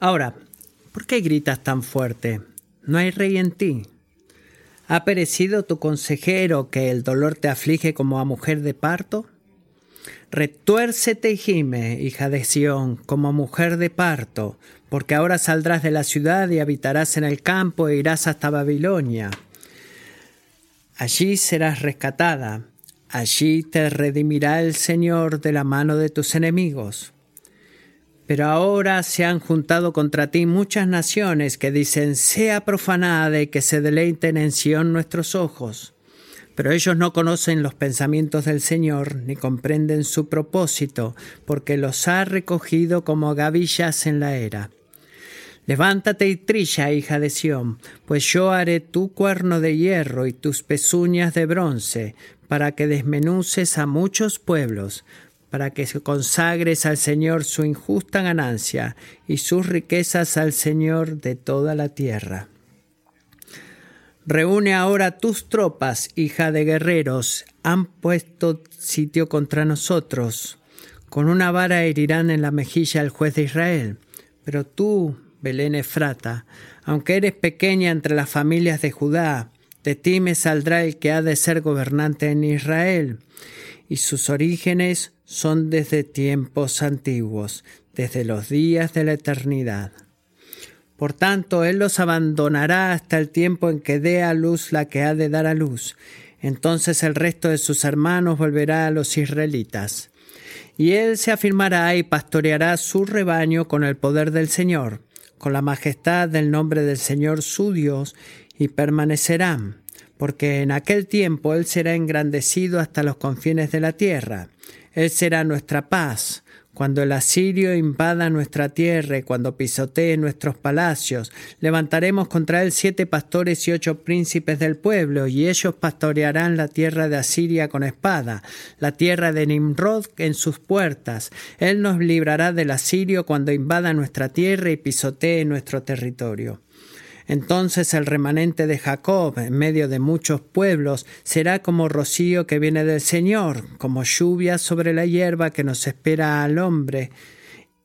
Ahora, ¿por qué gritas tan fuerte? No hay rey en ti. ¿Ha perecido tu consejero que el dolor te aflige como a mujer de parto? Retuércete y gime, hija de Sión, como mujer de parto, porque ahora saldrás de la ciudad y habitarás en el campo e irás hasta Babilonia. Allí serás rescatada, allí te redimirá el Señor de la mano de tus enemigos. Pero ahora se han juntado contra ti muchas naciones que dicen, sea profanada y que se deleiten en Sión nuestros ojos. Pero ellos no conocen los pensamientos del Señor, ni comprenden su propósito, porque los ha recogido como gavillas en la era. Levántate y trilla, hija de Sión, pues yo haré tu cuerno de hierro y tus pezuñas de bronce, para que desmenuces a muchos pueblos, para que consagres al Señor su injusta ganancia y sus riquezas al Señor de toda la tierra. Reúne ahora tus tropas, hija de guerreros, han puesto sitio contra nosotros. Con una vara herirán en la mejilla al juez de Israel. Pero tú, Belén Efrata, aunque eres pequeña entre las familias de Judá, de ti me saldrá el que ha de ser gobernante en Israel y sus orígenes son desde tiempos antiguos, desde los días de la eternidad. Por tanto, Él los abandonará hasta el tiempo en que dé a luz la que ha de dar a luz. Entonces el resto de sus hermanos volverá a los israelitas. Y Él se afirmará y pastoreará su rebaño con el poder del Señor, con la majestad del nombre del Señor su Dios, y permanecerán porque en aquel tiempo Él será engrandecido hasta los confines de la tierra. Él será nuestra paz. Cuando el asirio invada nuestra tierra y cuando pisotee nuestros palacios, levantaremos contra él siete pastores y ocho príncipes del pueblo, y ellos pastorearán la tierra de Asiria con espada, la tierra de Nimrod en sus puertas. Él nos librará del asirio cuando invada nuestra tierra y pisotee nuestro territorio. Entonces el remanente de Jacob, en medio de muchos pueblos, será como rocío que viene del Señor, como lluvia sobre la hierba que nos espera al hombre,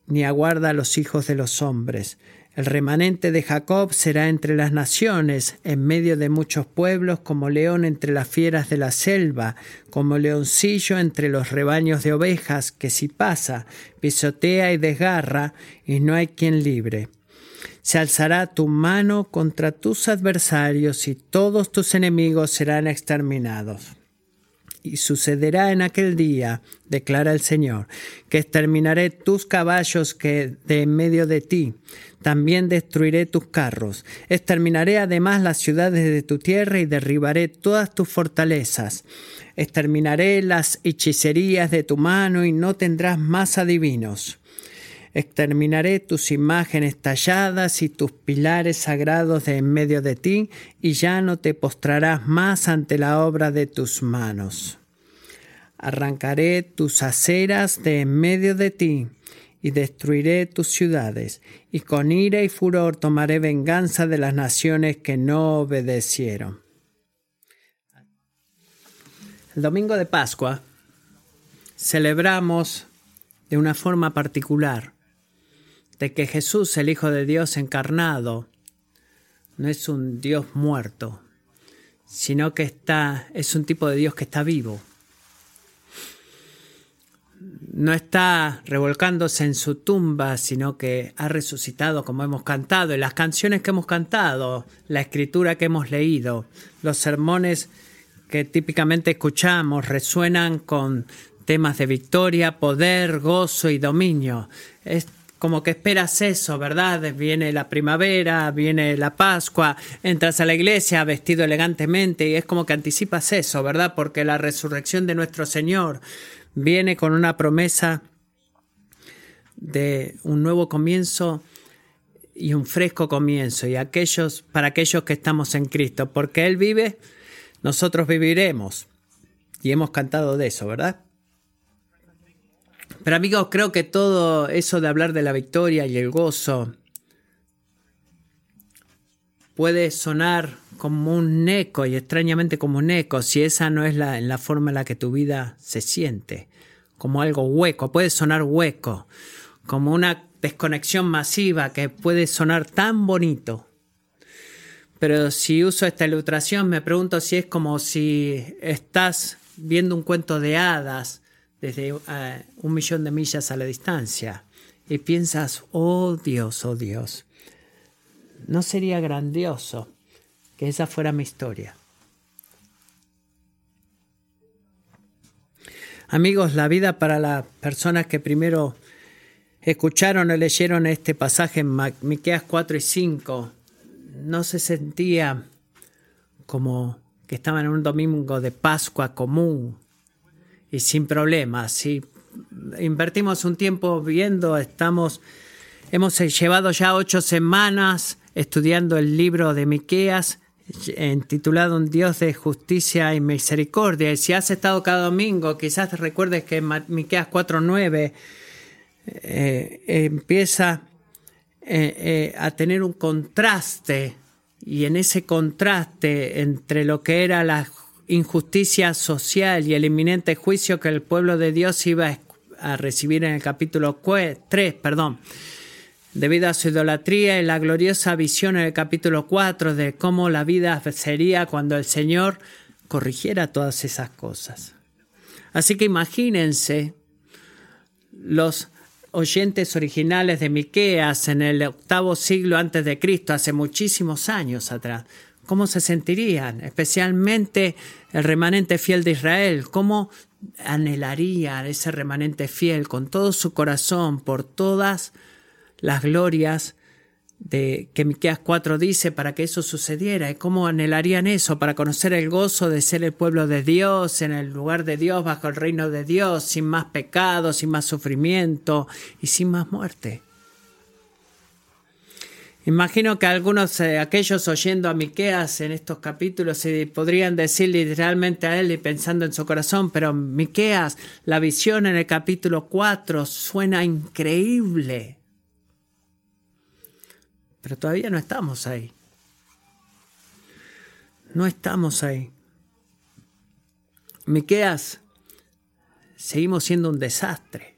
ni aguarda a los hijos de los hombres. El remanente de Jacob será entre las naciones, en medio de muchos pueblos, como león entre las fieras de la selva, como leoncillo entre los rebaños de ovejas, que si pasa, pisotea y desgarra, y no hay quien libre. Se alzará tu mano contra tus adversarios y todos tus enemigos serán exterminados. Y sucederá en aquel día, declara el Señor, que exterminaré tus caballos que de en medio de ti, también destruiré tus carros, exterminaré además las ciudades de tu tierra y derribaré todas tus fortalezas, exterminaré las hechicerías de tu mano y no tendrás más adivinos Exterminaré tus imágenes talladas y tus pilares sagrados de en medio de ti, y ya no te postrarás más ante la obra de tus manos. Arrancaré tus aceras de en medio de ti, y destruiré tus ciudades, y con ira y furor tomaré venganza de las naciones que no obedecieron. El domingo de Pascua celebramos de una forma particular de que Jesús, el Hijo de Dios encarnado, no es un Dios muerto, sino que está, es un tipo de Dios que está vivo. No está revolcándose en su tumba, sino que ha resucitado como hemos cantado, y las canciones que hemos cantado, la escritura que hemos leído, los sermones que típicamente escuchamos resuenan con temas de victoria, poder, gozo y dominio como que esperas eso, ¿verdad? Viene la primavera, viene la Pascua, entras a la iglesia vestido elegantemente y es como que anticipas eso, ¿verdad? Porque la resurrección de nuestro Señor viene con una promesa de un nuevo comienzo y un fresco comienzo y aquellos para aquellos que estamos en Cristo, porque él vive, nosotros viviremos. Y hemos cantado de eso, ¿verdad? Pero amigos, creo que todo eso de hablar de la victoria y el gozo puede sonar como un eco y extrañamente como un eco si esa no es la, la forma en la que tu vida se siente, como algo hueco, puede sonar hueco, como una desconexión masiva que puede sonar tan bonito. Pero si uso esta ilustración, me pregunto si es como si estás viendo un cuento de hadas desde eh, un millón de millas a la distancia y piensas, oh Dios, oh Dios, ¿no sería grandioso que esa fuera mi historia? Amigos, la vida para las personas que primero escucharon o leyeron este pasaje en Miqueas 4 y 5 no se sentía como que estaban en un domingo de Pascua común y sin problemas. Si invertimos un tiempo viendo, estamos, hemos llevado ya ocho semanas estudiando el libro de Miqueas titulado Un Dios de justicia y misericordia. Y si has estado cada domingo, quizás recuerdes que Miqueas 4.9 eh, empieza eh, eh, a tener un contraste y en ese contraste entre lo que era la injusticia social y el inminente juicio que el pueblo de Dios iba a recibir en el capítulo 3, perdón, debido a su idolatría y la gloriosa visión en el capítulo 4 de cómo la vida sería cuando el Señor corrigiera todas esas cosas. Así que imagínense los oyentes originales de Miqueas en el octavo siglo antes de Cristo, hace muchísimos años atrás. ¿Cómo se sentirían? Especialmente el remanente fiel de Israel. ¿Cómo anhelaría ese remanente fiel con todo su corazón por todas las glorias de que Miqueas 4 dice para que eso sucediera y cómo anhelarían eso para conocer el gozo de ser el pueblo de Dios en el lugar de Dios bajo el reino de Dios sin más pecado, sin más sufrimiento y sin más muerte. Imagino que algunos eh, aquellos oyendo a Miqueas en estos capítulos podrían decir literalmente a él y pensando en su corazón, pero Miqueas, la visión en el capítulo 4 suena increíble. Pero todavía no estamos ahí. No estamos ahí. Miqueas, seguimos siendo un desastre.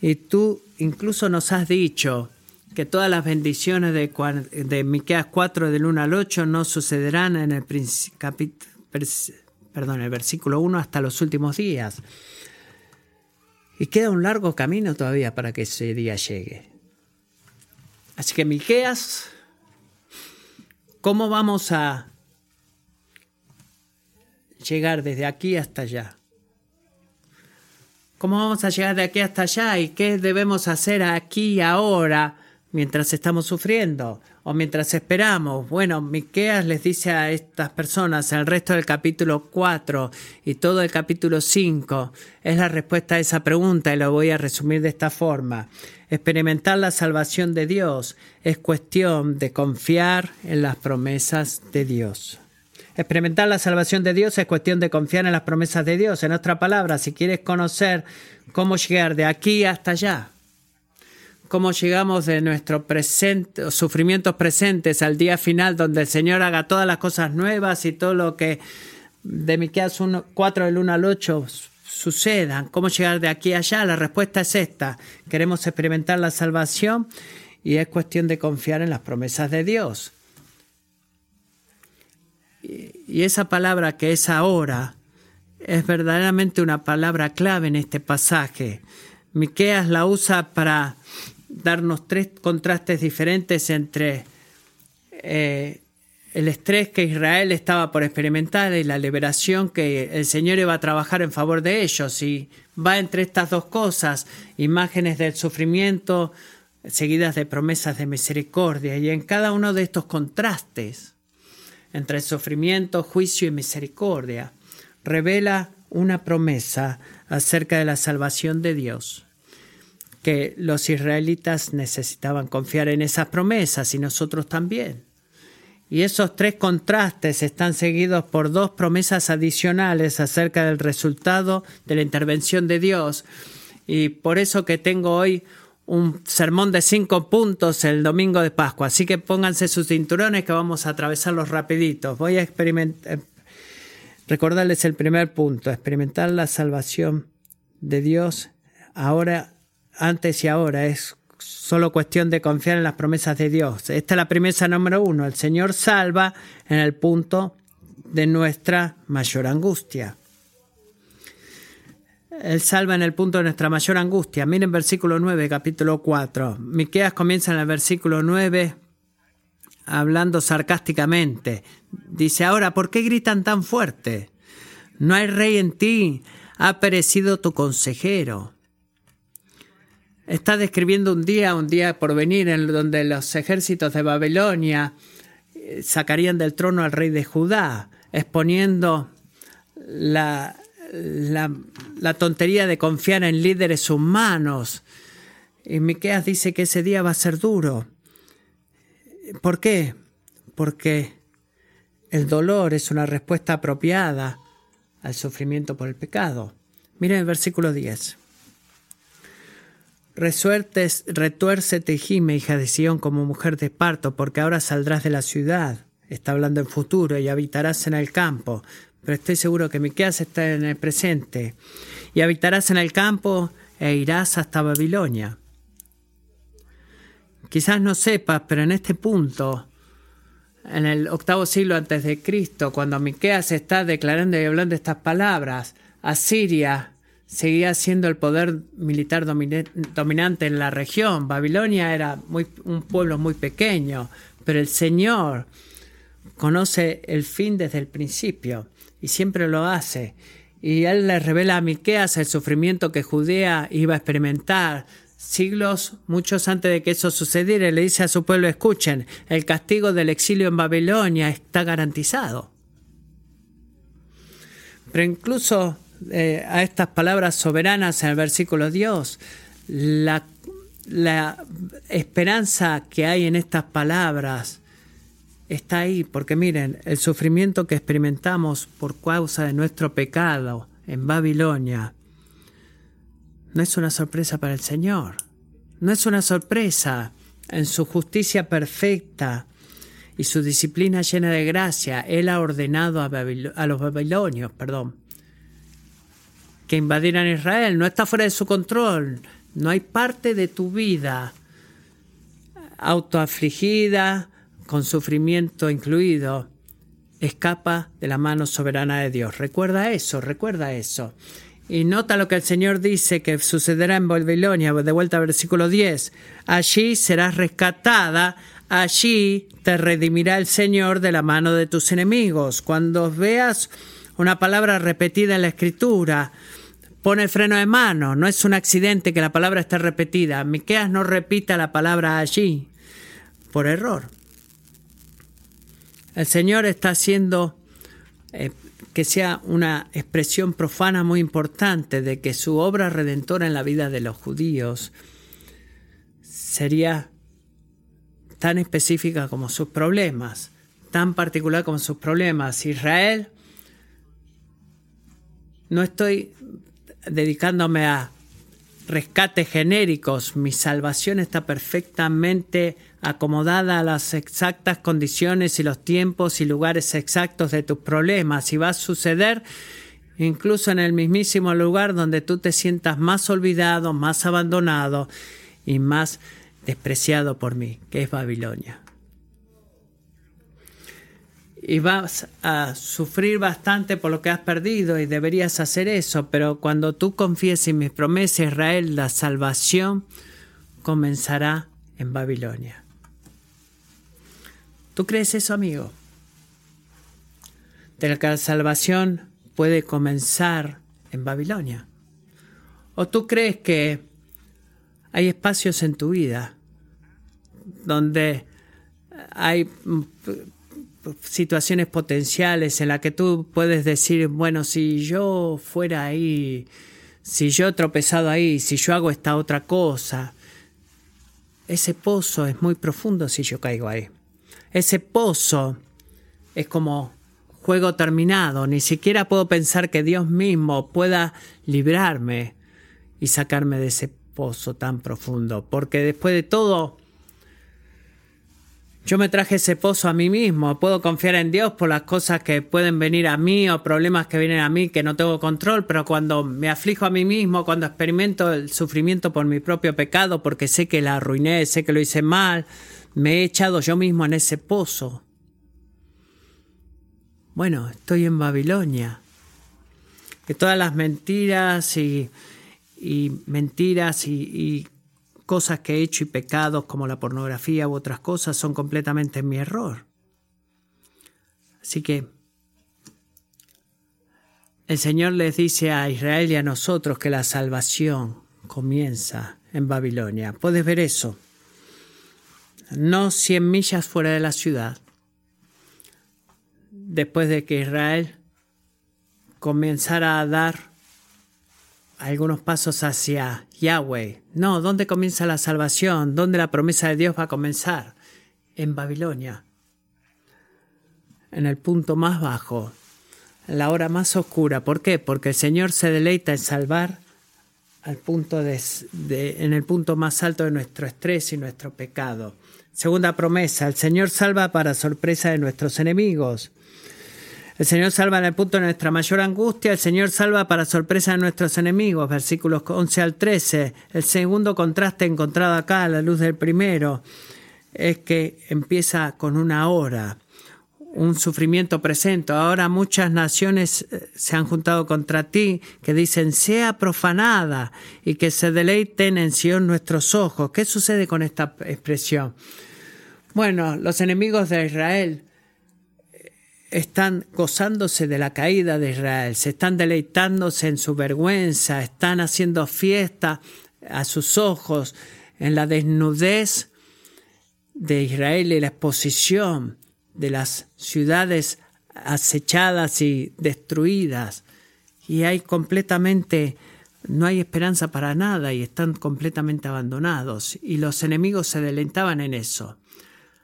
Y tú incluso nos has dicho que todas las bendiciones de, de Miqueas 4 del 1 al 8 no sucederán en el, perdón, el versículo 1 hasta los últimos días. Y queda un largo camino todavía para que ese día llegue. Así que Miqueas, ¿cómo vamos a llegar desde aquí hasta allá? ¿Cómo vamos a llegar de aquí hasta allá? ¿Y qué debemos hacer aquí y ahora mientras estamos sufriendo o mientras esperamos? Bueno, Miqueas les dice a estas personas, el resto del capítulo 4 y todo el capítulo 5 es la respuesta a esa pregunta y lo voy a resumir de esta forma. Experimentar la salvación de Dios es cuestión de confiar en las promesas de Dios. Experimentar la salvación de Dios es cuestión de confiar en las promesas de Dios. En otra palabra, si quieres conocer cómo llegar de aquí hasta allá, cómo llegamos de nuestros sufrimientos presentes al día final donde el Señor haga todas las cosas nuevas y todo lo que de Miqueas 4 del 1 al 8 sucedan, cómo llegar de aquí allá, la respuesta es esta. Queremos experimentar la salvación y es cuestión de confiar en las promesas de Dios. Y esa palabra que es ahora es verdaderamente una palabra clave en este pasaje. Miqueas la usa para darnos tres contrastes diferentes entre eh, el estrés que Israel estaba por experimentar y la liberación que el Señor iba a trabajar en favor de ellos. Y va entre estas dos cosas, imágenes del sufrimiento seguidas de promesas de misericordia. Y en cada uno de estos contrastes entre sufrimiento, juicio y misericordia, revela una promesa acerca de la salvación de Dios que los israelitas necesitaban confiar en esas promesas y nosotros también. Y esos tres contrastes están seguidos por dos promesas adicionales acerca del resultado de la intervención de Dios. Y por eso que tengo hoy un sermón de cinco puntos el domingo de Pascua. Así que pónganse sus cinturones que vamos a atravesarlos rapiditos. Voy a experimentar, eh, recordarles el primer punto, experimentar la salvación de Dios ahora antes y ahora. Es solo cuestión de confiar en las promesas de Dios. Esta es la promesa número uno. El Señor salva en el punto de nuestra mayor angustia. Él salva en el punto de nuestra mayor angustia. Miren versículo 9, capítulo 4. Miqueas comienza en el versículo 9 hablando sarcásticamente. Dice, ahora, ¿por qué gritan tan fuerte? No hay rey en ti, ha perecido tu consejero. Está describiendo un día, un día por venir, en donde los ejércitos de Babilonia eh, sacarían del trono al rey de Judá, exponiendo la, la, tontería de confiar en líderes humanos. Y Miqueas dice que ese día va a ser duro. ¿Por qué? Porque el dolor es una respuesta apropiada al sufrimiento por el pecado. Miren el versículo 10. Resuertes, retuércete gime, hija de Sión, como mujer de esparto, porque ahora saldrás de la ciudad. Está hablando en futuro y habitarás en el campo. Pero estoy seguro que Miqueas está en el presente. Y habitarás en el campo e irás hasta Babilonia. Quizás no sepas, pero en este punto, en el octavo siglo antes de Cristo, cuando Miqueas está declarando y hablando estas palabras, Asiria seguía siendo el poder militar dominante en la región. Babilonia era un pueblo muy pequeño, pero el Señor conoce el fin desde el principio y siempre lo hace. Y él le revela a Miqueas el sufrimiento que Judea iba a experimentar siglos, muchos antes de que eso sucediera, le dice a su pueblo, escuchen, el castigo del exilio en Babilonia está garantizado. Pero incluso eh, a estas palabras soberanas en el versículo Dios, la, la esperanza que hay en estas palabras está ahí, porque miren, el sufrimiento que experimentamos por causa de nuestro pecado en Babilonia, no es una sorpresa para el Señor. No es una sorpresa. En su justicia perfecta y su disciplina llena de gracia, Él ha ordenado a, los babilonios, perdón, que invadieran Israel. No está fuera de su control. No hay parte de tu vida autoafligida, con sufrimiento incluido, escapa de la mano soberana de Dios. Recuerda eso, recuerda eso. Y nota lo que el Señor dice que sucederá en Babilonia, de vuelta al versículo 10. Allí serás rescatada, allí te redimirá el Señor de la mano de tus enemigos. Cuando veas una palabra repetida en la Escritura, pone freno de mano. No es un accidente que la palabra esté repetida. Miqueas no repita la palabra allí por error. El Señor está haciendo eh, que sea una expresión profana muy importante de que su obra redentora en la vida de los judíos sería tan específica como sus problemas, tan particular como sus problemas. Israel, no estoy dedicándome a rescates genéricos, mi salvación está perfectamente acomodada a las exactas condiciones y los tiempos y lugares exactos de tus problemas y va a suceder incluso en el mismísimo lugar donde tú te sientas más olvidado, más abandonado y más despreciado por mí, que es Babilonia. Y vas a sufrir bastante por lo que has perdido y deberías hacer eso, pero cuando tú confíes en mis promesas, Israel, la salvación comenzará en Babilonia. ¿Tú crees eso, amigo? De que la salvación puede comenzar en Babilonia. ¿O tú crees que hay espacios en tu vida donde hay situaciones potenciales en las que tú puedes decir, bueno, si yo fuera ahí, si yo he tropezado ahí, si yo hago esta otra cosa, ese pozo es muy profundo si yo caigo ahí. Ese pozo es como juego terminado. Ni siquiera puedo pensar que Dios mismo pueda librarme y sacarme de ese pozo tan profundo. Porque después de todo, Yo me traje ese pozo a mí mismo. Puedo confiar en Dios por las cosas que pueden venir a mí o problemas que vienen a mí que no tengo control, pero cuando me aflijo a mí mismo, cuando experimento el sufrimiento por mi propio pecado, porque sé que la arruiné, sé que lo hice mal, me he echado yo mismo en ese pozo. Bueno, estoy en Babilonia. Que todas las mentiras y, mentiras y cosas que he hecho y pecados como la pornografía u otras cosas son completamente mi error. Así que el Señor les dice a Israel y a nosotros que la salvación comienza en Babilonia. Puedes ver eso. No cien millas fuera de la ciudad. Después de que Israel comenzara a dar algunos pasos hacia Yahweh. No, ¿dónde comienza la salvación? ¿Dónde la promesa de Dios va a comenzar? En Babilonia. En el punto más bajo, en la hora más oscura. ¿Por qué? Porque el Señor se deleita en salvar al punto en el punto más alto de nuestro estrés y nuestro pecado. Segunda promesa, el Señor salva para sorpresa de nuestros enemigos. El Señor salva en el punto de nuestra mayor angustia, el Señor salva para sorpresa de nuestros enemigos, versículos 11 al 13. El segundo contraste encontrado acá a la luz del primero es que empieza con una hora, un sufrimiento presente. Ahora muchas naciones eh, se han juntado contra ti que dicen sea profanada y que se deleiten en Sion nuestros ojos. ¿Qué sucede con esta expresión? Bueno, los enemigos de Israel están gozándose de la caída de Israel, se están deleitándose en su vergüenza, están haciendo fiesta a sus ojos en la desnudez de Israel y la exposición de las ciudades acechadas y destruidas. Y hay completamente, no hay esperanza para nada y están completamente abandonados. Y los enemigos se deleitaban en eso.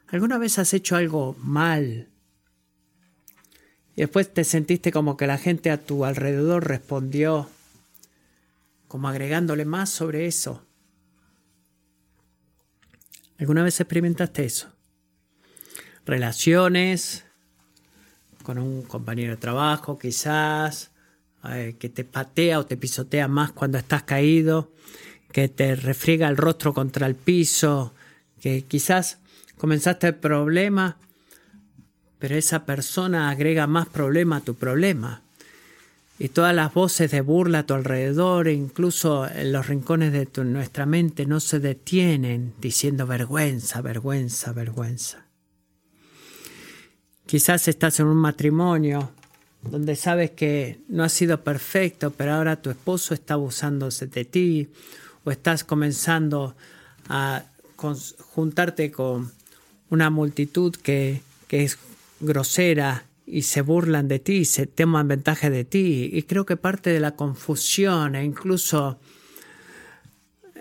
¿Alguna vez has hecho algo mal? Y después te sentiste como que la gente a tu alrededor respondió como agregándole más sobre eso. ¿Alguna vez experimentaste eso? Relaciones con un compañero de trabajo quizás, eh, que te patea o te pisotea más cuando estás caído, que te refriega el rostro contra el piso, que quizás comenzaste el problema pero esa persona agrega más problema a tu problema. Y todas las voces de burla a tu alrededor, incluso en los rincones de nuestra mente, no se detienen diciendo vergüenza, vergüenza, vergüenza. Quizás estás en un matrimonio donde sabes que no ha sido perfecto, pero ahora tu esposo está abusándose de ti, o estás comenzando a juntarte con una multitud que, que es grosera y se burlan de ti, se toman ventaja de ti. Y creo que parte de la confusión e incluso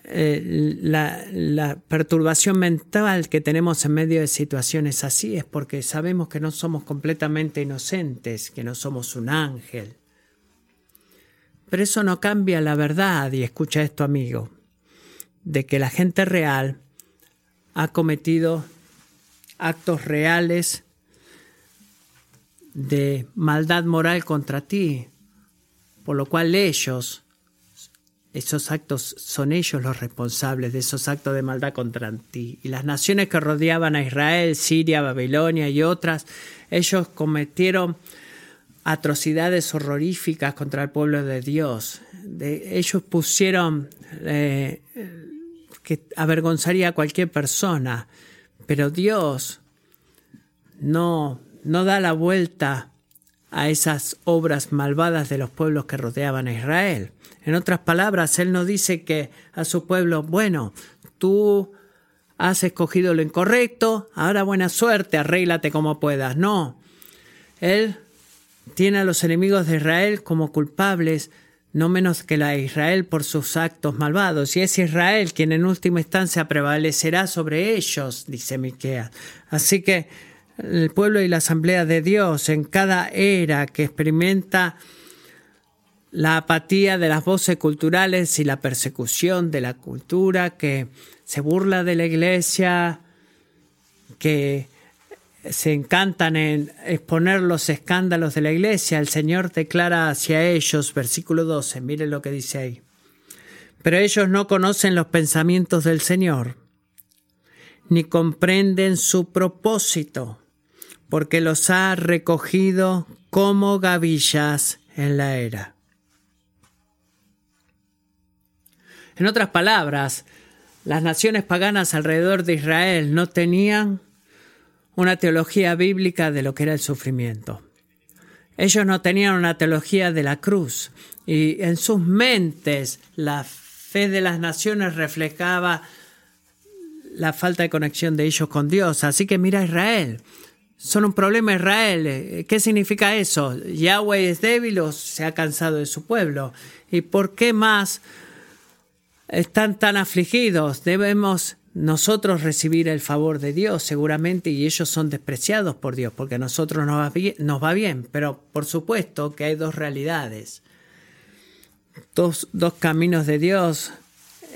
eh, la, la, perturbación mental que tenemos en medio de situaciones así es porque sabemos que no somos completamente inocentes, que no somos un ángel. Pero eso no cambia la verdad, y escucha esto amigo, de que la gente real ha cometido actos reales de maldad moral contra ti, por lo cual ellos, esos actos son ellos los responsables de esos actos de maldad contra ti. Y las naciones que rodeaban a Israel, Siria, Babilonia y otras, ellos cometieron atrocidades horroríficas contra el pueblo de Dios. De, ellos pusieron eh, que avergonzaría a cualquier persona, pero Dios no no da la vuelta a esas obras malvadas de los pueblos que rodeaban a Israel. En otras palabras, Él no dice que a su pueblo, bueno, tú has escogido lo incorrecto, ahora buena suerte, arréglate como puedas. No, Él tiene a los enemigos de Israel como culpables, no menos que la Israel por sus actos malvados. Y es Israel quien en última instancia prevalecerá sobre ellos, dice Miqueas. Así que el pueblo y la asamblea de Dios en cada era que experimenta la apatía de las voces culturales y la persecución de la cultura, que se burla de la iglesia, que se encantan en exponer los escándalos de la iglesia, el Señor declara hacia ellos, versículo 12, miren lo que dice ahí. Pero ellos no conocen los pensamientos del Señor, ni comprenden su propósito, porque los ha recogido como gavillas en la era. En otras palabras, las naciones paganas alrededor de Israel no tenían una teología bíblica de lo que era el sufrimiento. Ellos no tenían una teología de la cruz y en sus mentes la fe de las naciones reflejaba la falta de conexión de ellos con Dios. Así que mira Israel, son un problema Israel. ¿Qué significa eso? Yahweh es débil o se ha cansado de su pueblo. ¿Y por qué más están tan afligidos? Debemos nosotros recibir el favor de Dios seguramente y ellos son despreciados por Dios porque a nosotros nos va bien, nos va bien pero por supuesto que hay dos realidades, dos, dos caminos de Dios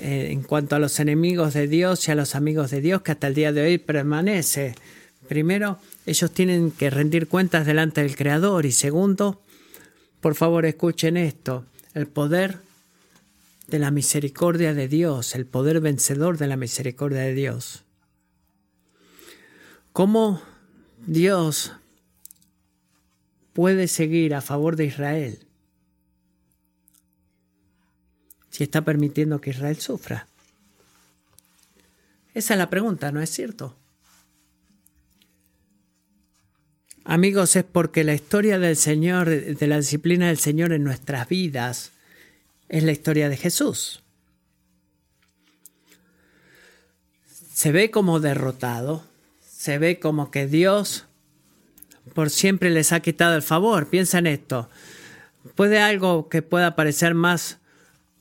eh, en cuanto a los enemigos de Dios y a los amigos de Dios que hasta el día de hoy permanece. Primero, ellos tienen que rendir cuentas delante del Creador y segundo, por favor escuchen esto, el poder de la misericordia de Dios, el poder vencedor de la misericordia de Dios. ¿Cómo Dios puede seguir a favor de Israel si está permitiendo que Israel sufra? Esa es la pregunta, ¿no es cierto? Amigos, es porque la historia del Señor, de la disciplina del Señor en nuestras vidas, es la historia de Jesús. Se ve como derrotado, se ve como que Dios por siempre les ha quitado el favor. Piensa en esto. ¿Puede algo que pueda parecer más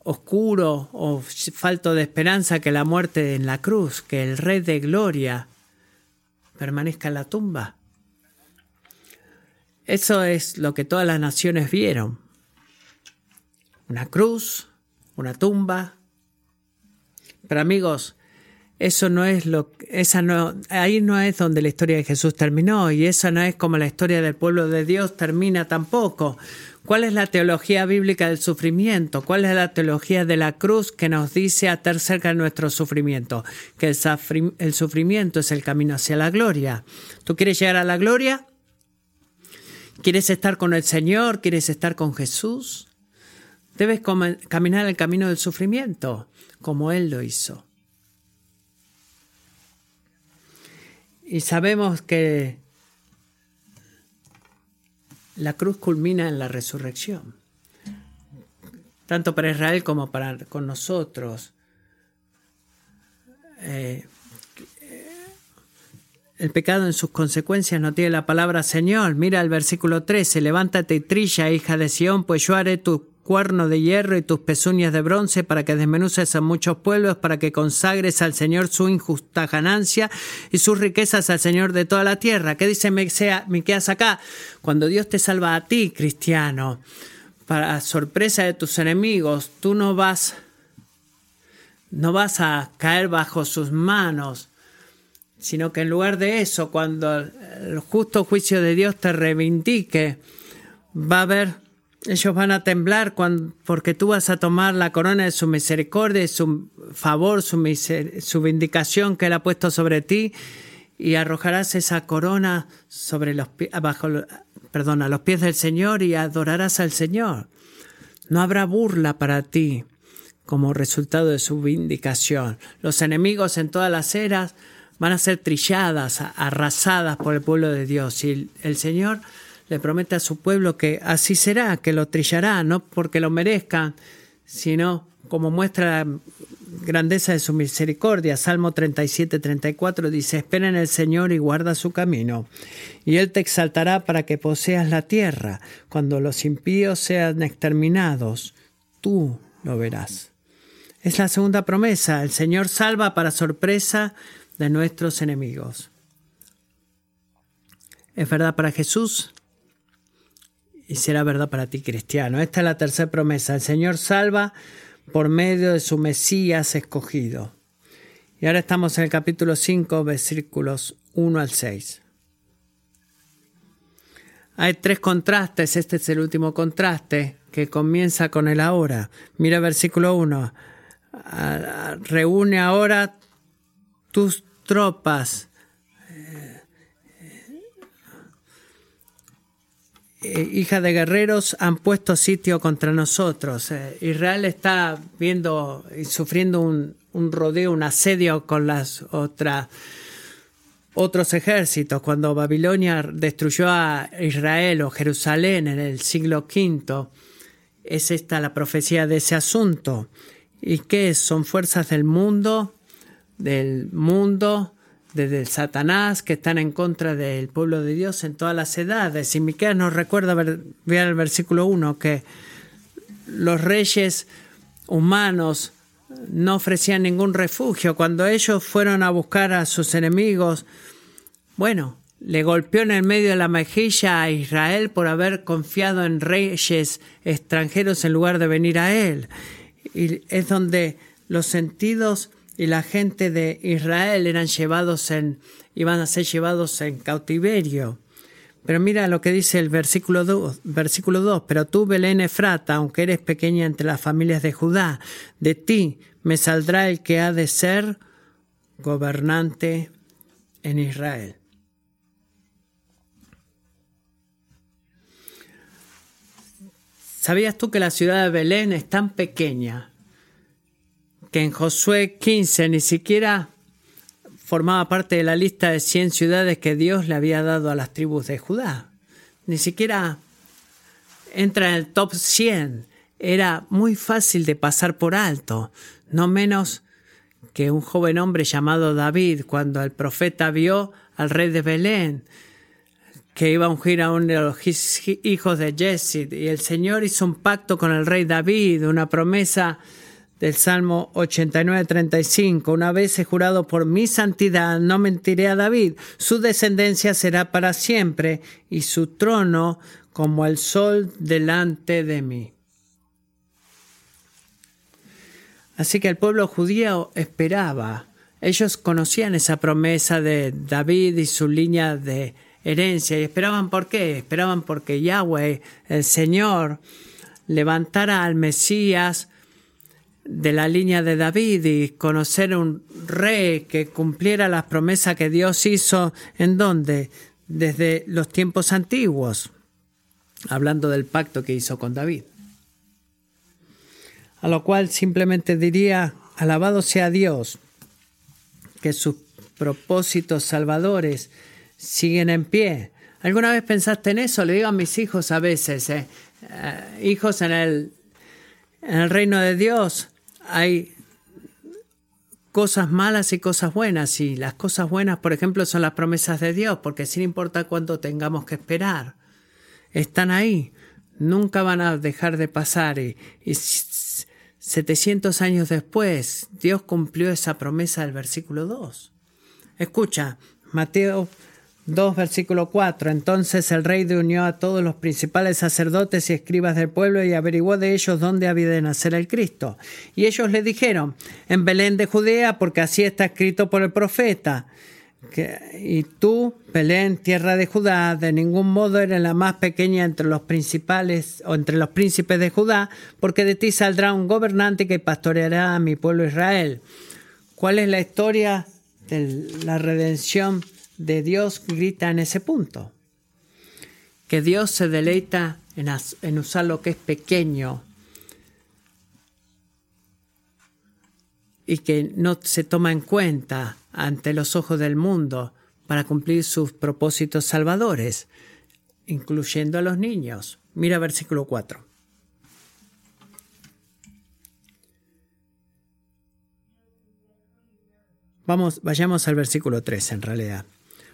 oscuro o falto de esperanza que la muerte en la cruz, que el Rey de Gloria permanezca en la tumba? Eso es lo que todas las naciones vieron una cruz, una tumba. Pero amigos, eso no es lo esa no ahí no es donde la historia de Jesús terminó y esa no es como la historia del pueblo de Dios termina tampoco. ¿Cuál es la teología bíblica del sufrimiento? ¿Cuál es la teología de la cruz que nos dice estar cerca de nuestro sufrimiento? Que el sufrimiento es el camino hacia la gloria. ¿Tú quieres llegar a la gloria? ¿Quieres estar con el Señor? ¿Quieres estar con Jesús? Debes caminar el camino del sufrimiento, como Él lo hizo. Y sabemos que la cruz culmina en la resurrección, tanto para Israel como para con nosotros. Eh, el pecado en sus consecuencias no tiene la palabra Señor. Mira el versículo 13, levántate y trilla, hija de Sión, pues yo haré tu cuerno de hierro y tus pezuñas de bronce, para que desmenuces a muchos pueblos, para que consagres al Señor su injusta ganancia y sus riquezas al Señor de toda la tierra. ¿Qué dice Miqueas acá? Cuando Dios te salva a ti, cristiano, para sorpresa de tus enemigos, tú no vas no vas a caer bajo sus manos, sino que en lugar de eso, cuando el justo juicio de Dios te reivindique, va a haber ellos van a temblar porque tú vas a tomar la corona de su misericordia, su favor, su, su vindicación que Él ha puesto sobre ti y arrojarás esa corona sobre los bajo, perdón, a los pies del Señor y adorarás al Señor. No habrá burla para ti como resultado de su vindicación. Los enemigos en todas las eras van a ser trilladas, arrasadas por el pueblo de Dios y el Señor le promete a su pueblo que así será, que lo trillará, no porque lo merezca, sino como muestra la grandeza de su misericordia. Salmo 37, 34 dice, espera en el Señor y guarda su camino, y Él te exaltará para que poseas la tierra. Cuando los impíos sean exterminados, tú lo verás. Es la segunda promesa. El Señor salva para sorpresa de nuestros enemigos. Es verdad para Jesús y será verdad para ti, cristiano. Esta es la tercera promesa. El Señor salva por medio de su Mesías escogido. Y ahora estamos en el capítulo 5, versículos 1 al 6. hay tres contrastes, este es el último contraste que comienza con el ahora. Mira versículo 1. Reúne ahora tus tropas. Eh, hija de guerreros han puesto sitio contra nosotros. Eh, Israel está viendo y sufriendo un, un rodeo, un asedio con las otras otros ejércitos. Cuando Babilonia destruyó a Israel o Jerusalén en el siglo V, es esta la profecía de ese asunto. ¿Y qué Son fuerzas del mundo, del mundo, desde el Satanás, que están en contra del pueblo de Dios en todas las edades. Y Miqueas nos recuerda, ver, el versículo 1, que los reyes humanos no ofrecían ningún refugio. Cuando ellos fueron a buscar a sus enemigos, bueno, le golpeó en el medio de la mejilla a Israel por haber confiado en reyes extranjeros en lugar de venir a él. Y es donde los sentidos y la gente de Israel eran llevados en, iban a ser llevados en cautiverio. Pero mira lo que dice el versículo 2, versículo 2, pero tú, Belén Efrata, aunque eres pequeña entre las familias de Judá, de ti me saldrá el que ha de ser gobernante en Israel. ¿Sabías tú que la ciudad de Belén es tan pequeña en Josué 15 ni siquiera formaba parte de la lista de 100 ciudades que Dios le había dado a las tribus de Judá. Ni siquiera entra en el top 100. Era muy fácil de pasar por alto, no menos que un joven hombre llamado David, cuando el profeta vio al rey de Belén, que iba a ungir a uno de los hijos de Jesse, y el Señor hizo un pacto con el rey David, una promesa del Salmo 89-35. Una vez he jurado por mi santidad, no mentiré a David. Su descendencia será para siempre y su trono como el sol delante de mí. Así que el pueblo judío esperaba. Ellos conocían esa promesa de David y su línea de herencia. ¿Y esperaban por qué? Esperaban porque Yahweh, el Señor, levantara al Mesías de la línea de David y conocer un rey que cumpliera las promesas que Dios hizo en donde desde los tiempos antiguos, hablando del pacto que hizo con David. A lo cual simplemente diría, alabado sea Dios, que sus propósitos salvadores siguen en pie. ¿Alguna vez pensaste en eso? Le digo a mis hijos a veces, eh, eh, hijos en el, en el reino de Dios, hay cosas malas y cosas buenas. Y las cosas buenas, por ejemplo, son las promesas de Dios, porque sin importar cuánto tengamos que esperar, están ahí. Nunca van a dejar de pasar. Y, y 700 años después, Dios cumplió esa promesa del versículo 2. Escucha, Mateo 2, versículo 4. Entonces el rey reunió a todos los principales sacerdotes y escribas del pueblo y averiguó de ellos dónde había de nacer el Cristo. Y ellos le dijeron, en Belén de Judea, porque así está escrito por el profeta. y tú, Belén, tierra de Judá, de ningún modo eres la más pequeña entre los principales o entre los príncipes de Judá, porque de ti saldrá un gobernante que pastoreará a mi pueblo Israel. ¿Cuál es la historia de la redención? De Dios grita en ese punto. Que Dios se deleita en, usar lo que es pequeño y que no se toma en cuenta ante los ojos del mundo para cumplir sus propósitos salvadores, incluyendo a los niños. Mira versículo 4. Vamos, vayamos al versículo 3 en realidad.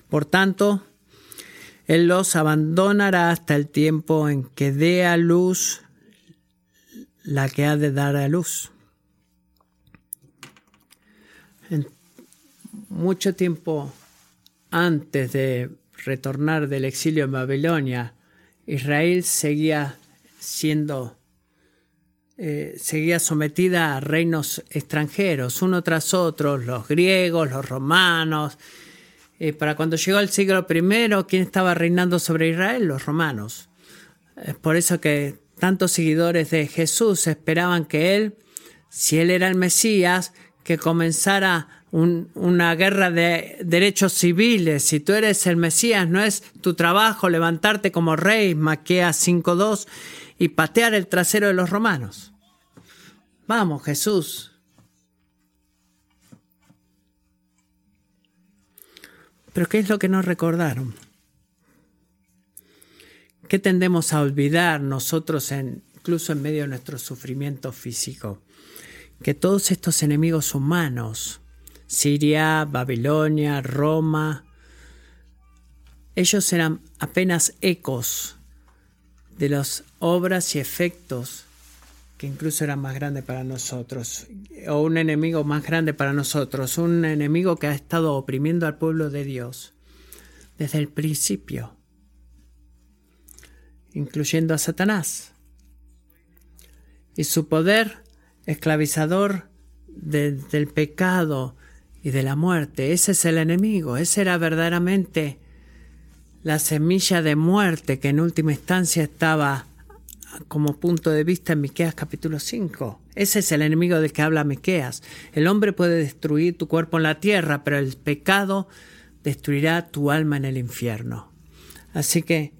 Por tanto, Él los abandonará hasta el tiempo en que dé a luz la que ha de dar a luz. mucho tiempo antes de retornar del exilio en Babilonia, Israel seguía siendo eh, seguía sometida a reinos extranjeros, uno tras otro, los griegos, los romanos, Y para cuando llegó el siglo I, ¿quién estaba reinando sobre Israel? Los romanos. Es por eso que tantos seguidores de Jesús esperaban que él, si él era el Mesías, que comenzara una guerra de derechos civiles. Si tú eres el Mesías, no es tu trabajo levantarte como rey, Maqueas 5.2, y patear el trasero de los romanos. Vamos, Jesús. Pero ¿qué es lo que nos recordaron? ¿Qué tendemos a olvidar nosotros, incluso en medio de nuestro sufrimiento físico? Que todos estos enemigos humanos, Siria, Babilonia, Roma, ellos eran apenas ecos de las obras y efectos que incluso eran más grandes para nosotros, o un enemigo más grande para nosotros, un enemigo que ha estado oprimiendo al pueblo de Dios desde el principio, incluyendo a Satanás. Y su poder esclavizador del pecado y de la muerte, ese es el enemigo, ese era verdaderamente la semilla de muerte que en última instancia estaba como punto de vista en Miqueas capítulo 5. Ese es el enemigo del que habla Miqueas. El hombre puede destruir tu cuerpo en la tierra, pero el pecado destruirá tu alma en el infierno. Así que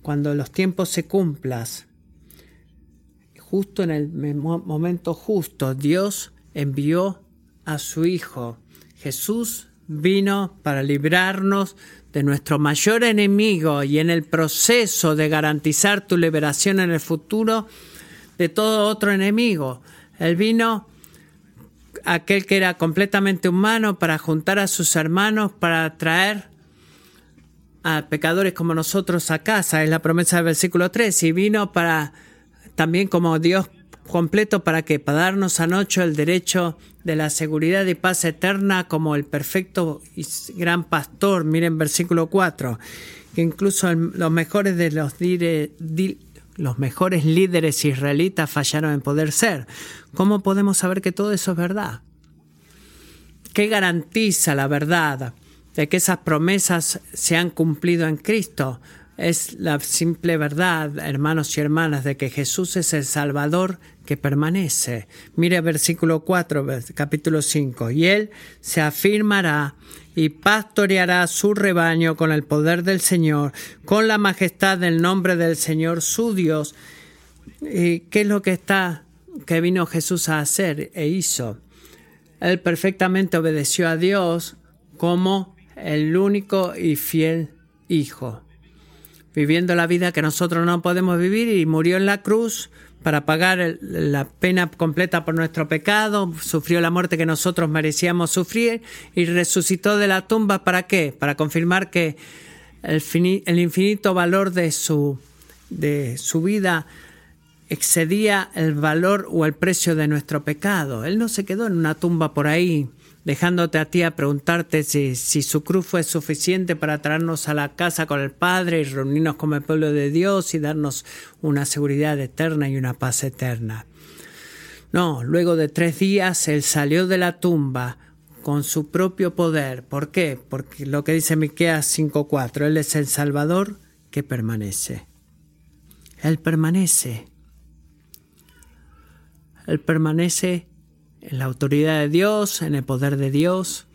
cuando los tiempos se cumplas, justo en el momento justo, Dios envió a su Hijo. Jesús vino para librarnos de nuestro mayor enemigo y en el proceso de garantizar tu liberación en el futuro de todo otro enemigo. Él vino aquel que era completamente humano para juntar a sus hermanos, para traer a pecadores como nosotros a casa, es la promesa del versículo 3, y vino para también como Dios completo para que para darnos anoche el derecho de la seguridad y paz eterna como el perfecto y gran pastor. Miren versículo 4, que incluso los mejores de los los mejores líderes israelitas fallaron en poder ser. ¿Cómo podemos saber que todo eso es verdad? ¿Qué garantiza la verdad de que esas promesas se han cumplido en Cristo? Es la simple verdad, hermanos y hermanas, de que Jesús es el Salvador que permanece. Mire versículo 4, capítulo 5. Y él se afirmará y pastoreará su rebaño con el poder del Señor, con la majestad del nombre del Señor su Dios. ¿Y qué es lo que está que vino Jesús a hacer e hizo? Él perfectamente obedeció a Dios como el único y fiel Hijo, viviendo la vida que nosotros no podemos vivir y murió en la cruz para pagar la pena completa por nuestro pecado, sufrió la muerte que nosotros merecíamos sufrir y resucitó de la tumba. ¿Para qué? Para confirmar que el, el infinito valor de su, de su vida excedía el valor o el precio de nuestro pecado. Él no se quedó en una tumba por ahí dejándote a ti a preguntarte si, si, su cruz fue suficiente para traernos a la casa con el Padre y reunirnos como el pueblo de Dios y darnos una seguridad eterna y una paz eterna. No, luego de tres días Él salió de la tumba con su propio poder. ¿Por qué? Porque lo que dice Miqueas 5.4, Él es el Salvador que permanece. Él permanece. Él permanece en la autoridad de Dios, en el poder de Dios.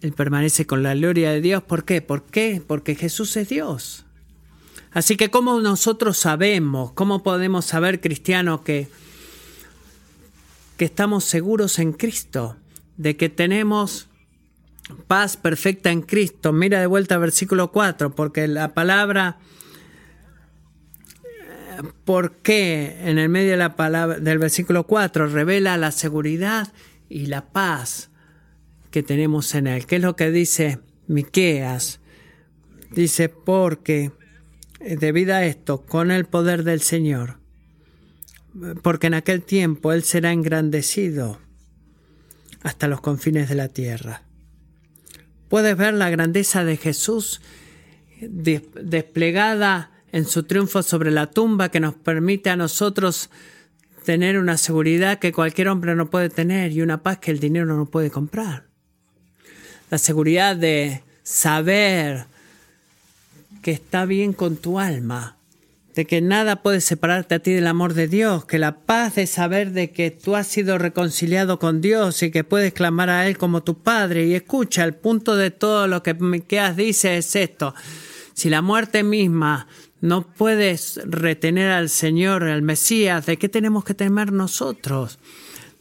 Él permanece con la gloria de Dios. ¿Por qué? ¿Por qué? Porque Jesús es Dios. Así que ¿cómo nosotros sabemos, cómo podemos saber, cristianos, que, que estamos seguros en Cristo, de que tenemos paz perfecta en Cristo? Mira de vuelta al versículo 4, porque la palabra por qué en el medio de la palabra, del versículo 4 revela la seguridad y la paz que tenemos en él. ¿Qué es lo que dice Miqueas? Dice, porque eh, debido a esto, con el poder del Señor, porque en aquel tiempo Él será engrandecido hasta los confines de la tierra. Puedes ver la grandeza de Jesús desplegada en su triunfo sobre la tumba que nos permite a nosotros tener una seguridad que cualquier hombre no puede tener y una paz que el dinero no puede comprar. la seguridad de saber que está bien con tu alma, de que nada puede separarte a ti del amor de Dios, que la paz de saber de que tú has sido reconciliado con Dios y que puedes clamar a Él como tu Padre. Y escucha, el punto de todo lo que Miqueas dice es esto. Si la muerte misma no puedes retener al Señor, al Mesías, ¿de qué tenemos que temer nosotros?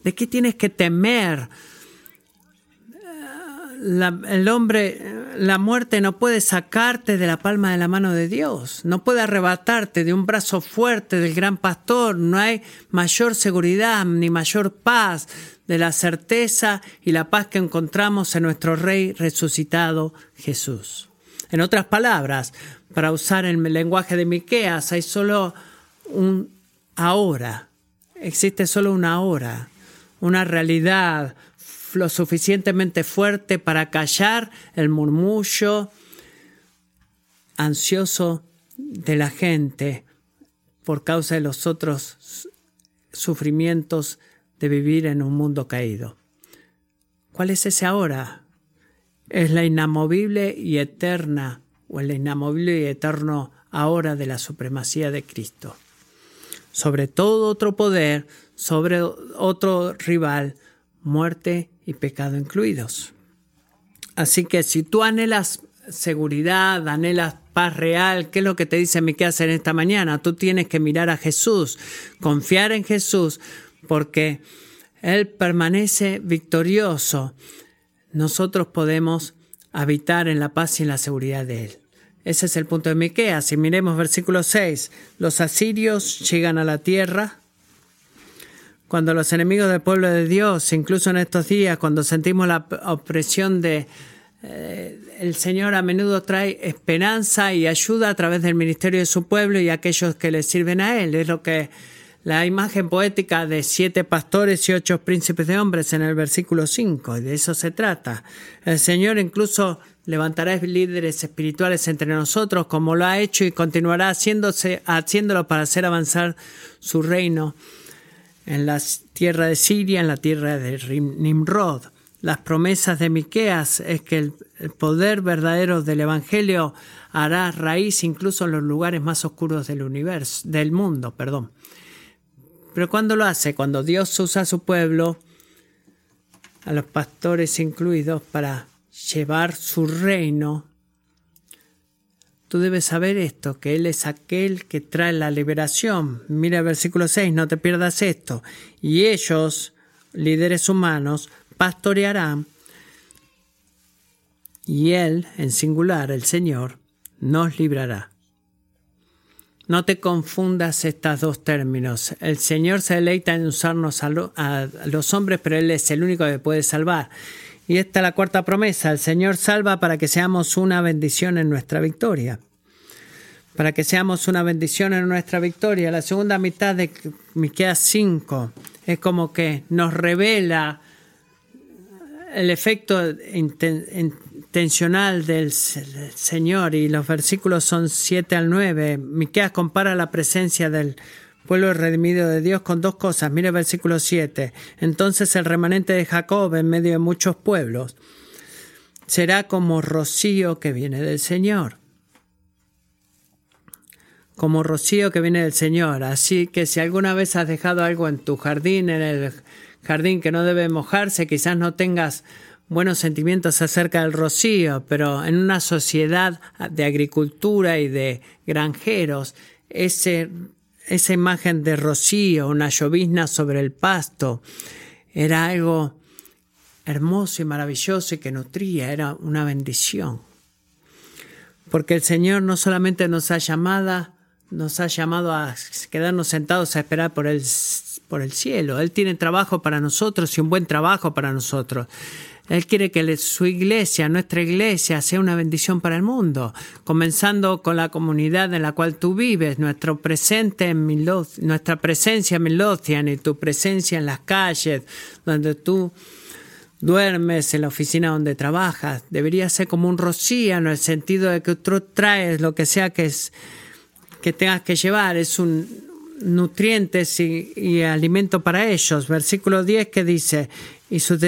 ¿De qué tienes que temer? el hombre, la muerte no puede sacarte de la palma de la mano de Dios, no puede arrebatarte de un brazo fuerte del gran pastor, no hay mayor seguridad ni mayor paz de la certeza y la paz que encontramos en nuestro Rey resucitado Jesús. En otras palabras, para usar el lenguaje de Miqueas, hay solo un ahora, existe solo una hora, una realidad, lo suficientemente fuerte para callar el murmullo ansioso de la gente por causa de los otros sufrimientos de vivir en un mundo caído. ¿Cuál es ese ahora? Es la inamovible y eterna, o el inamovible y eterno ahora de la supremacía de Cristo. Sobre todo otro poder, sobre otro rival, muerte y pecado incluidos. Así que si tú anhelas seguridad, anhelas paz real, ¿qué es lo que te dice Miqueas en esta mañana? Tú tienes que mirar a Jesús, confiar en Jesús, porque Él permanece victorioso. Nosotros podemos habitar en la paz y en la seguridad de Él. Ese es el punto de Miqueas. Si miremos versículo 6, los asirios llegan a la tierra, cuando los enemigos del pueblo de Dios, incluso en estos días, cuando sentimos la opresión de eh, el Señor a menudo trae esperanza y ayuda a través del ministerio de su pueblo y aquellos que le sirven a Él. Es lo que la imagen poética de siete pastores y ocho príncipes de hombres en el versículo 5, y de eso se trata. El Señor incluso levantará líderes espirituales entre nosotros, como lo ha hecho y continuará haciéndose, haciéndolo para hacer avanzar su reino en la tierra de Siria, en la tierra de Nimrod. Las promesas de Miqueas es que el, poder verdadero del evangelio hará raíz incluso en los lugares más oscuros del universo, del mundo, perdón. Pero cuando lo hace, cuando Dios usa a su pueblo, a los pastores incluidos, para llevar su reino Tú debes saber esto, que Él es aquel que trae la liberación. Mira el versículo 6, no te pierdas esto. Y ellos, líderes humanos, pastorearán. Y Él, en singular, el Señor, nos librará. No te confundas estos dos términos. El Señor se deleita en usarnos a, los hombres, pero Él es el único que puede salvar. Y esta es la cuarta promesa. El Señor salva para que seamos una bendición en nuestra victoria. Para que seamos una bendición en nuestra victoria. La segunda mitad de Miqueas 5 es como que nos revela el efecto del Señor y los versículos son 7 al 9. Miqueas compara la presencia del pueblo redimido de Dios con dos cosas. Mire el versículo 7. Entonces el remanente de Jacob en medio de muchos pueblos será como rocío que viene del Señor. Como rocío que viene del Señor. Así que si alguna vez has dejado algo en tu jardín, en el jardín que no debe mojarse, quizás no tengas buenos sentimientos acerca del rocío, pero en una sociedad de agricultura y de granjeros, ese esa imagen de rocío, una llovizna sobre el pasto, era algo hermoso y maravilloso y que nutría, era una bendición. Porque el Señor no solamente nos ha llamado, nos ha llamado a quedarnos sentados a esperar por el, por el cielo. Él tiene trabajo para nosotros y un buen trabajo para nosotros. Él quiere que su iglesia, nuestra iglesia, sea una bendición para el mundo, comenzando con la comunidad en la cual tú vives, nuestro presente en nuestra presencia en Midlothian y tu presencia en las calles, donde tú duermes, en la oficina donde trabajas. Debería ser como un rocío en el sentido de que tú traes lo que sea que, es, que tengas que llevar. Es un nutrientes y, y alimento para ellos. Versículo 10 que dice, y sus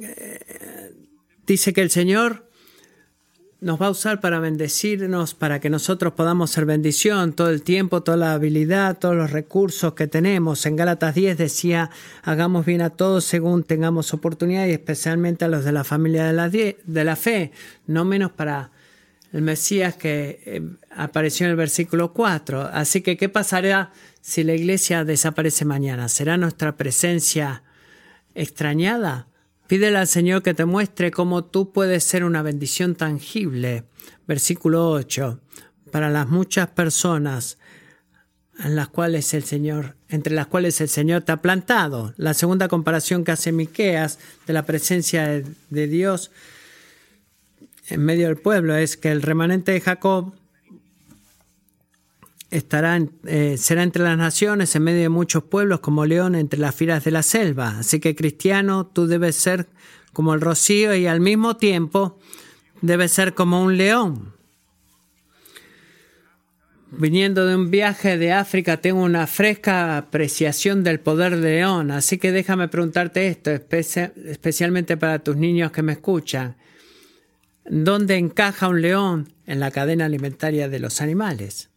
eh, dice que el Señor nos va a usar para bendecirnos, para que nosotros podamos ser bendición todo el tiempo, toda la habilidad, todos los recursos que tenemos. En Gálatas 10 decía, hagamos bien a todos según tengamos oportunidad y especialmente a los de la familia de la, de la fe, no menos para el Mesías que eh, apareció en el versículo 4. Así que, ¿qué pasará si la iglesia desaparece mañana? ¿Será nuestra presencia extrañada? Pídele al Señor que te muestre cómo tú puedes ser una bendición tangible. Versículo 8. Para las muchas personas en las cuales el Señor, entre las cuales el Señor te ha plantado. La segunda comparación que hace Miqueas de la presencia de, Dios en medio del pueblo es que el remanente de Jacob estará, eh, será entre las naciones, en medio de muchos pueblos, como león entre las filas de la selva. Así que cristiano, tú debes ser como el rocío y al mismo tiempo debes ser como un león. Viniendo de un viaje de África, tengo una fresca apreciación del poder de león, así que déjame preguntarte esto, especialmente para tus niños que me escuchan. ¿Dónde encaja un león en la cadena alimentaria de los animales?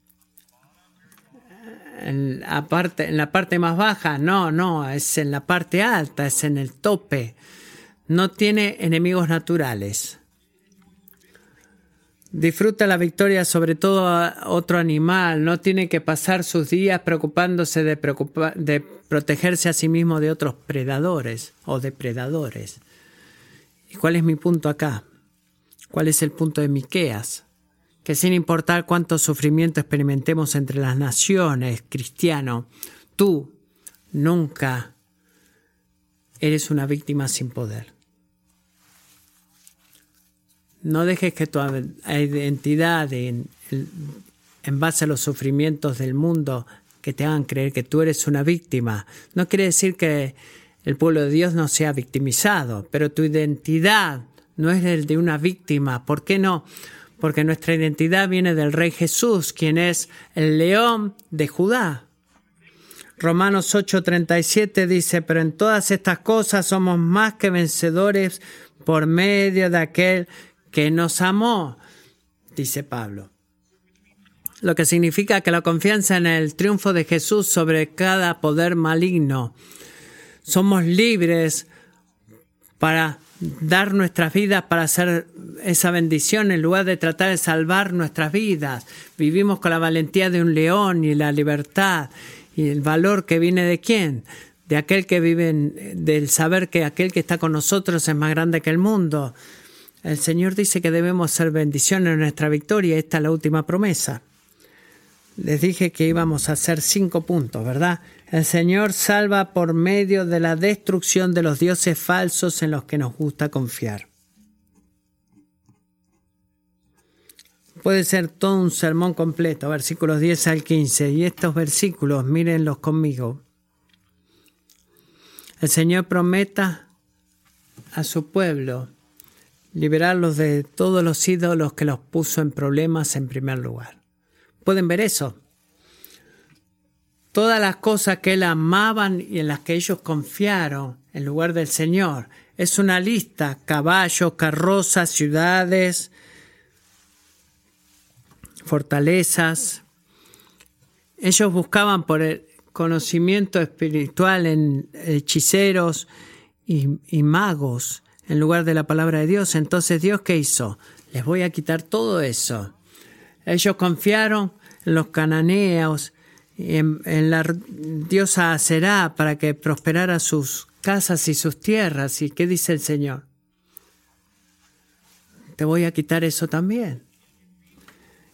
En la, parte, en la parte más baja, no, no, es en la parte alta, es en el tope. No tiene enemigos naturales. Disfruta la victoria sobre todo otro animal, no tiene que pasar sus días preocupándose de, de protegerse a sí mismo de otros predadores o depredadores. ¿Y cuál es mi punto acá? ¿Cuál es el punto de Miqueas? Que sin importar cuánto sufrimiento experimentemos entre las naciones, cristiano, tú nunca eres una víctima sin poder. No dejes que tu identidad en, en base a los sufrimientos del mundo que te hagan creer que tú eres una víctima. No quiere decir que el pueblo de Dios no sea victimizado, pero tu identidad no es el de una víctima. ¿Por qué no? Porque nuestra identidad viene del Rey Jesús, quien es el león de Judá. Romanos 8:37 dice, pero en todas estas cosas somos más que vencedores por medio de aquel que nos amó, dice Pablo. Lo que significa que la confianza en el triunfo de Jesús sobre cada poder maligno. Somos libres para dar nuestras vidas para hacer esa bendición en lugar de tratar de salvar nuestras vidas. Vivimos con la valentía de un león y la libertad y el valor que viene de quién? De aquel que vive, en, del saber que aquel que está con nosotros es más grande que el mundo. El Señor dice que debemos ser bendiciones en nuestra victoria. Esta es la última promesa. Les dije que íbamos a hacer cinco puntos, ¿verdad? El Señor salva por medio de la destrucción de los dioses falsos en los que nos gusta confiar. Puede ser todo un sermón completo, versículos 10 al 15, y estos versículos, mírenlos conmigo. El Señor prometa a su pueblo liberarlos de todos los ídolos que los puso en problemas en primer lugar. ¿Pueden ver eso? todas las cosas que él amaban y en las que ellos confiaron en lugar del Señor. Es una lista, caballos, carrozas, ciudades, fortalezas. Ellos buscaban por el conocimiento espiritual en hechiceros y, magos en lugar de la palabra de Dios. Entonces Dios qué hizo? Les voy a quitar todo eso. Ellos confiaron los cananeos, en, la diosa será para que prosperara sus casas y sus tierras. ¿Y qué dice el Señor? Te voy a quitar eso también.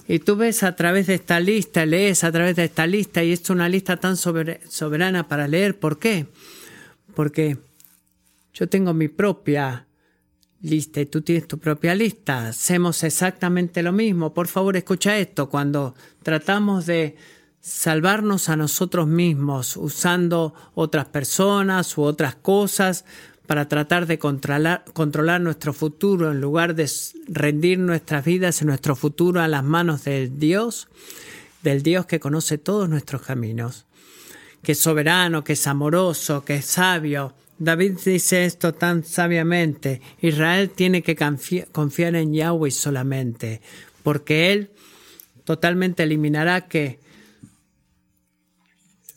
Y tú ves a través de esta lista, lees a través de esta lista, y es una lista tan soberana para leer. ¿Por qué? Porque yo tengo mi propia lista y tú tienes tu propia lista. Hacemos exactamente lo mismo. Por favor, escucha esto. Cuando tratamos de salvarnos a nosotros mismos usando otras personas u otras cosas para tratar de controlar, controlar, nuestro futuro en lugar de rendir nuestras vidas y nuestro futuro a las manos del Dios, del Dios que conoce todos nuestros caminos, que es soberano, que es amoroso, que es sabio. David dice esto tan sabiamente. Israel tiene que confiar en Yahweh solamente, porque Él totalmente eliminará que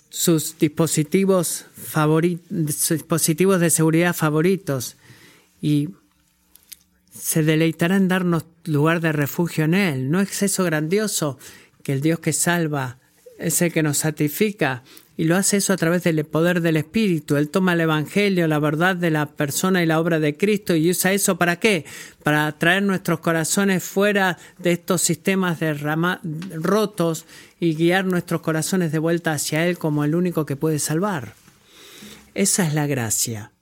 sus dispositivos, dispositivos de seguridad favoritos y se deleitará en darnos lugar de refugio en Él. ¿No es eso grandioso que el Dios que salva es el que nos santifica y lo hace eso a través del poder del Espíritu. Él toma el Evangelio, la verdad de la persona y la obra de Cristo y usa eso para qué? Para traer nuestros corazones fuera de estos sistemas de rotos y guiar nuestros corazones de vuelta hacia Él como el único que puede salvar. Esa es la gracia.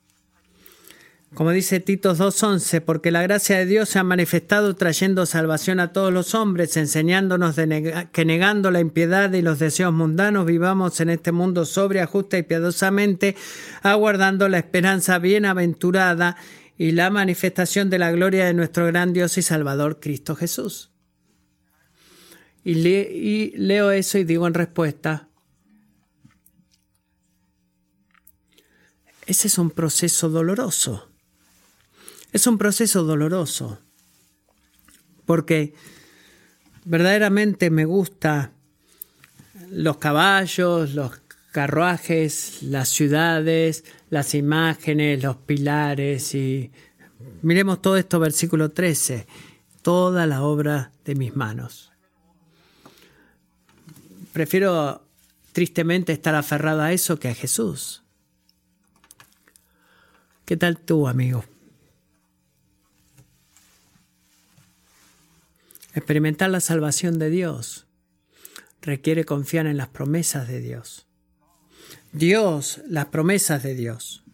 Como dice Tito 2.11, porque la gracia de Dios se ha manifestado trayendo salvación a todos los hombres, enseñándonos que negando la impiedad y los deseos mundanos vivamos en este mundo sobria, justa y piadosamente, aguardando la esperanza bienaventurada y la manifestación de la gloria de nuestro gran Dios y Salvador Cristo Jesús. Y leo eso y digo en respuesta, ese es un proceso doloroso. Es un proceso doloroso, porque verdaderamente me gusta los caballos, los carruajes, las ciudades, las imágenes, los pilares y miremos todo esto, versículo 13, toda la obra de mis manos. Prefiero tristemente estar aferrado a eso que a Jesús. ¿Qué tal tú, amigo? Experimentar la salvación de Dios requiere confiar en las promesas de Dios. Dios, las promesas de Dios.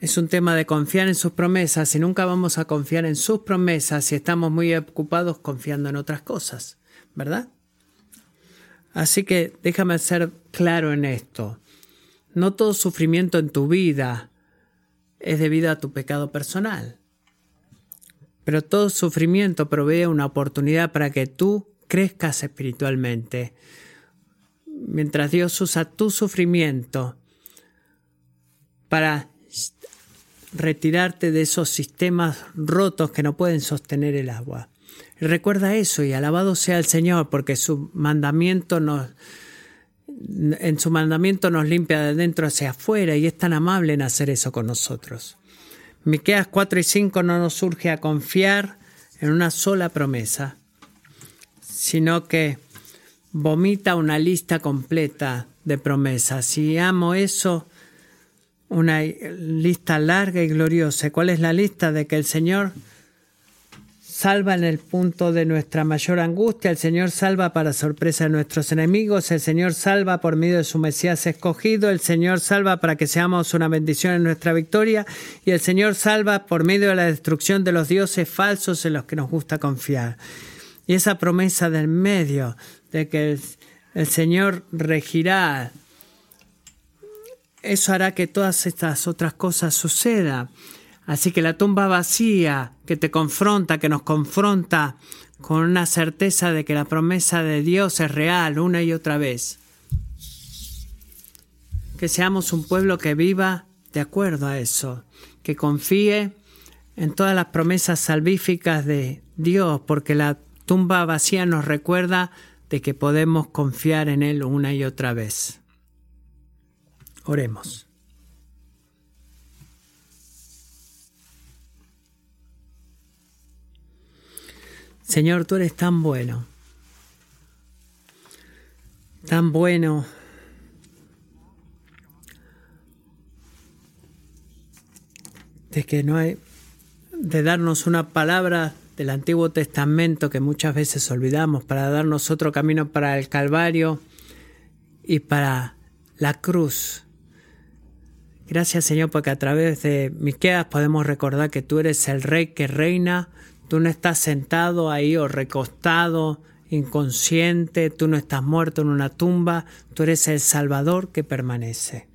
Es un tema de confiar en sus promesas y nunca vamos a confiar en sus promesas si estamos muy ocupados confiando en otras cosas, ¿verdad? Así que déjame ser claro en esto. No todo sufrimiento en tu vida es debido a tu pecado personal. Pero todo sufrimiento provee una oportunidad para que tú crezcas espiritualmente. Mientras Dios usa tu sufrimiento para retirarte de esos sistemas rotos que no pueden sostener el agua. Recuerda eso y alabado sea el Señor porque su mandamiento nos en su mandamiento nos limpia de dentro hacia afuera y es tan amable en hacer eso con nosotros. Miqueas 4 y 5 no nos surge a confiar en una sola promesa, sino que vomita una lista completa de promesas. Y amo eso, una lista larga y gloriosa. ¿Cuál es la lista? De que el Señor salva en el punto de nuestra mayor angustia, el Señor salva para sorpresa de nuestros enemigos, el Señor salva por medio de su Mesías escogido, el Señor salva para que seamos una bendición en nuestra victoria y el Señor salva por medio de la destrucción de los dioses falsos en los que nos gusta confiar. Y esa promesa del medio de que el, el Señor regirá, eso hará que todas estas otras cosas sucedan. Así que la tumba vacía que te confronta, que nos confronta con una certeza de que la promesa de Dios es real una y otra vez. Que seamos un pueblo que viva de acuerdo a eso, que confíe en todas las promesas salvíficas de Dios, porque la tumba vacía nos recuerda de que podemos confiar en Él una y otra vez. Oremos. Señor, tú eres tan bueno, tan bueno. De que no hay, de darnos una palabra del Antiguo Testamento que muchas veces olvidamos para darnos otro camino para el Calvario y para la cruz. Gracias Señor porque a través de Miqueas podemos recordar que tú eres el Rey que reina, Tú no estás sentado ahí o recostado, inconsciente, tú no estás muerto en una tumba, tú eres el Salvador que permanece.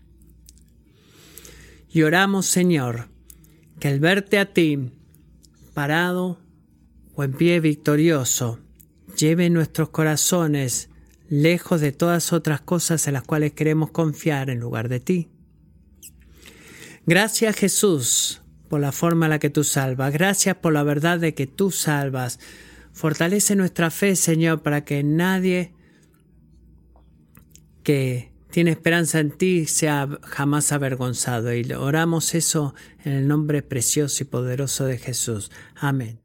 Y oramos, Señor, que el verte a ti, parado o en pie victorioso, lleve nuestros corazones lejos de todas otras cosas en las cuales queremos confiar en lugar de ti. Gracias Jesús la forma en la que tú salvas. Gracias por la verdad de que tú salvas. Fortalece nuestra fe, Señor, para que nadie que tiene esperanza en ti sea jamás avergonzado. Y oramos eso en el nombre precioso y poderoso de Jesús. Amén.